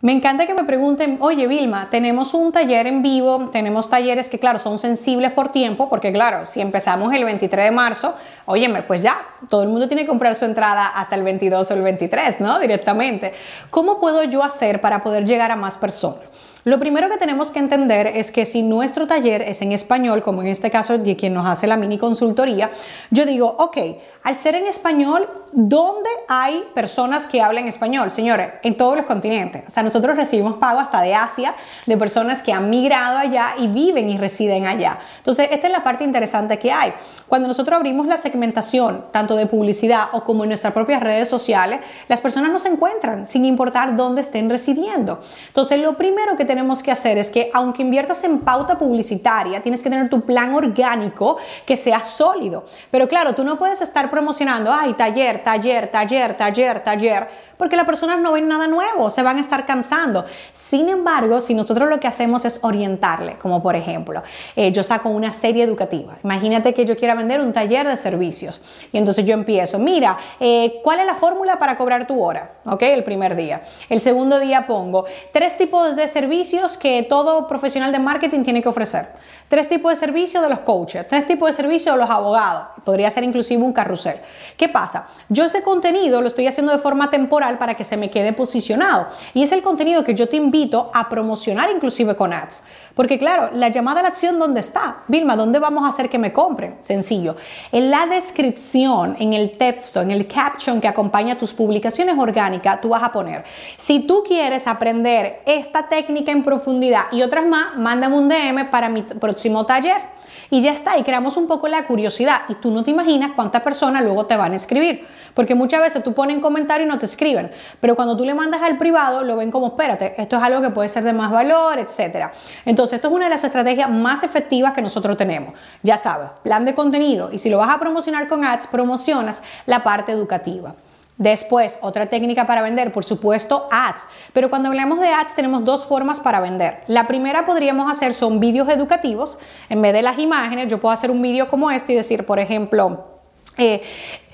Me encanta que me pregunten, oye Vilma, tenemos un taller en vivo, tenemos talleres que claro, son sensibles por tiempo, porque claro, si empezamos el 23 de marzo, óyeme, pues ya, todo el mundo tiene que comprar su entrada hasta el 22 o el 23, ¿no? Directamente. ¿Cómo puedo yo hacer para poder llegar a más personas? Lo primero que tenemos que entender es que si nuestro taller es en español, como en este caso de quien nos hace la mini consultoría, yo digo, ok, al ser en español, ¿dónde hay personas que hablan español? Señores, en todos los continentes. O sea, nosotros recibimos pago hasta de Asia, de personas que han migrado allá y viven y residen allá. Entonces, esta es la parte interesante que hay. Cuando nosotros abrimos la segmentación, tanto de publicidad o como en nuestras propias redes sociales, las personas no se encuentran sin importar dónde estén residiendo. Entonces, lo primero que tenemos que hacer es que, aunque inviertas en pauta publicitaria, tienes que tener tu plan orgánico que sea sólido. Pero claro, tú no puedes estar promocionando, ay, taller, taller, taller, taller, taller, porque las personas no ven nada nuevo, se van a estar cansando. Sin embargo, si nosotros lo que hacemos es orientarle, como por ejemplo, eh, yo saco una serie educativa. Imagínate que yo quiera vender un taller de servicios y entonces yo empiezo, mira, eh, ¿cuál es la fórmula para cobrar tu hora? ¿Ok? El primer día. El segundo día pongo tres tipos de servicios que todo profesional de marketing tiene que ofrecer. Tres tipos de servicios de los coaches, tres tipos de servicios de los abogados. Podría ser inclusive un carrusel. ¿Qué pasa? Yo ese contenido lo estoy haciendo de forma temporal para que se me quede posicionado. Y es el contenido que yo te invito a promocionar inclusive con ads. Porque claro, la llamada a la acción, ¿dónde está? Vilma, ¿dónde vamos a hacer que me compren? Sencillo. En la descripción, en el texto, en el caption que acompaña tus publicaciones orgánicas, tú vas a poner, si tú quieres aprender esta técnica en profundidad y otras más, mándame un DM para mi próximo taller. Y ya está, y creamos un poco la curiosidad. Y tú no te imaginas cuántas personas luego te van a escribir. Porque muchas veces tú pones comentario y no te escriben. Pero cuando tú le mandas al privado, lo ven como, espérate, esto es algo que puede ser de más valor, etc. Entonces, esto es una de las estrategias más efectivas que nosotros tenemos. Ya sabes, plan de contenido. Y si lo vas a promocionar con ads, promocionas la parte educativa. Después, otra técnica para vender, por supuesto, ads. Pero cuando hablamos de ads tenemos dos formas para vender. La primera podríamos hacer son vídeos educativos. En vez de las imágenes, yo puedo hacer un vídeo como este y decir, por ejemplo, eh,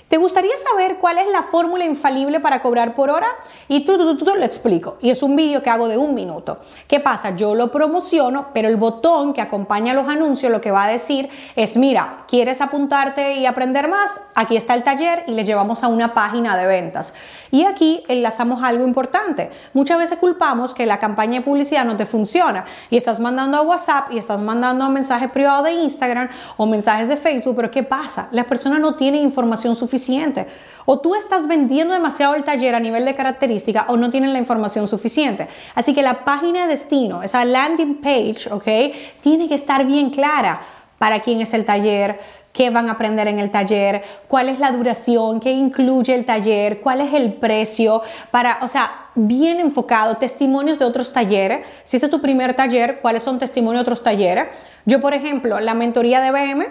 ¿Te gustaría saber cuál es la fórmula infalible para cobrar por hora? Y tú, tú, tú, lo explico. Y es un vídeo que hago de un minuto. ¿Qué pasa? Yo lo promociono, pero el botón que acompaña los anuncios lo que va a decir es, mira, ¿quieres apuntarte y aprender más? Aquí está el taller y le llevamos a una página de ventas. Y aquí enlazamos algo importante. Muchas veces culpamos que la campaña de publicidad no te funciona y estás mandando a WhatsApp y estás mandando mensajes privados de Instagram o mensajes de Facebook, pero ¿qué pasa? Las personas no tienen información suficiente o tú estás vendiendo demasiado el taller a nivel de característica o no tienen la información suficiente. Así que la página de destino, esa landing page, ¿ok? Tiene que estar bien clara para quién es el taller, qué van a aprender en el taller, cuál es la duración, qué incluye el taller, cuál es el precio, para, o sea, bien enfocado, testimonios de otros talleres. Si este es tu primer taller, ¿cuáles son testimonios de otros talleres? Yo, por ejemplo, la mentoría de BM,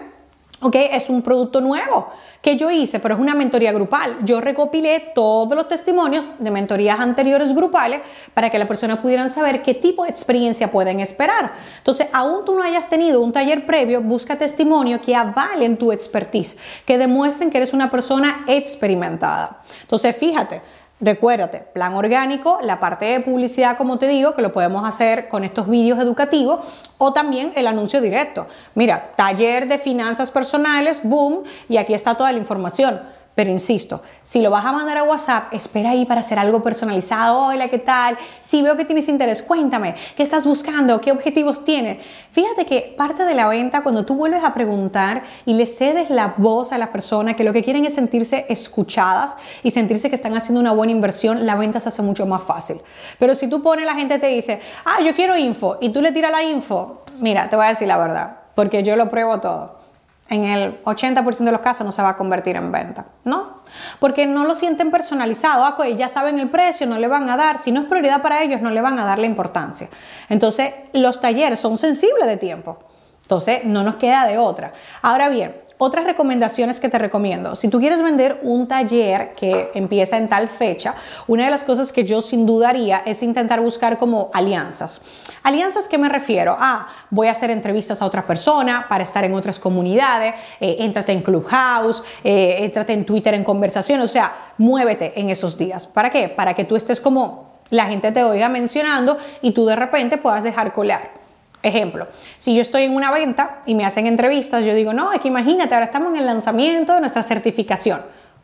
¿ok? Es un producto nuevo que yo hice, pero es una mentoría grupal. Yo recopilé todos los testimonios de mentorías anteriores grupales para que las personas pudieran saber qué tipo de experiencia pueden esperar. Entonces, aún tú no hayas tenido un taller previo, busca testimonios que avalen tu expertise, que demuestren que eres una persona experimentada. Entonces, fíjate, Recuérdate, plan orgánico, la parte de publicidad, como te digo, que lo podemos hacer con estos vídeos educativos o también el anuncio directo. Mira, taller de finanzas personales, boom, y aquí está toda la información. Pero insisto, si lo vas a mandar a WhatsApp, espera ahí para hacer algo personalizado. Hola, ¿qué tal? Si veo que tienes interés, cuéntame, ¿qué estás buscando? ¿Qué objetivos tienes? Fíjate que parte de la venta, cuando tú vuelves a preguntar y le cedes la voz a la persona, que lo que quieren es sentirse escuchadas y sentirse que están haciendo una buena inversión, la venta se hace mucho más fácil. Pero si tú pones, la gente te dice, ah, yo quiero info, y tú le tiras la info, mira, te voy a decir la verdad, porque yo lo pruebo todo en el 80% de los casos no se va a convertir en venta, ¿no? Porque no lo sienten personalizado, ah, pues ya saben el precio, no le van a dar, si no es prioridad para ellos, no le van a dar la importancia. Entonces, los talleres son sensibles de tiempo, entonces no nos queda de otra. Ahora bien, Otras recomendaciones que te recomiendo, si tú quieres vender un taller que empieza en tal fecha, una de las cosas que yo sin duda haría es intentar buscar como alianzas. Alianzas, ¿qué me refiero? Ah, voy a hacer entrevistas a otra persona para estar en otras comunidades, eh, entrate en Clubhouse, eh, entrate en Twitter en conversación, o sea, muévete en esos días. ¿Para qué? Para que tú estés como la gente te oiga mencionando y tú de repente puedas dejar colar. Ejemplo, si yo estoy en una venta y me hacen entrevistas, yo digo, no, es que imagínate, ahora estamos en el lanzamiento de nuestra certificación.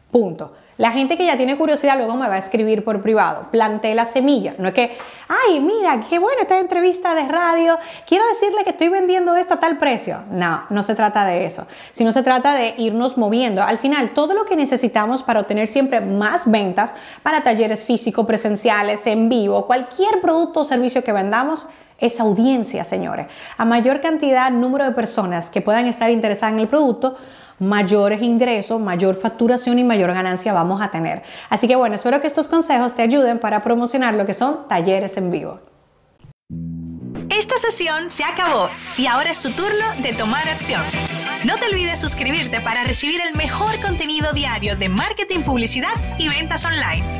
Punto. La gente que ya tiene curiosidad luego me va a escribir por privado. Planté la semilla. No es que, ay, mira, qué buena esta entrevista de radio. Quiero decirle que estoy vendiendo esto a tal precio. No, no se trata de eso. Sino se trata de irnos moviendo. Al final, todo lo que necesitamos para obtener siempre más ventas, para talleres físicos, presenciales, en vivo, cualquier producto o servicio que vendamos, es audiencia, señores. A mayor cantidad, número de personas que puedan estar interesadas en el producto, mayores ingresos, mayor facturación y mayor ganancia vamos a tener. Así que bueno, espero que estos consejos te ayuden para promocionar lo que son talleres en vivo. Esta sesión se acabó y ahora es tu turno de tomar acción. No te olvides suscribirte para recibir el mejor contenido diario de marketing, publicidad y ventas online.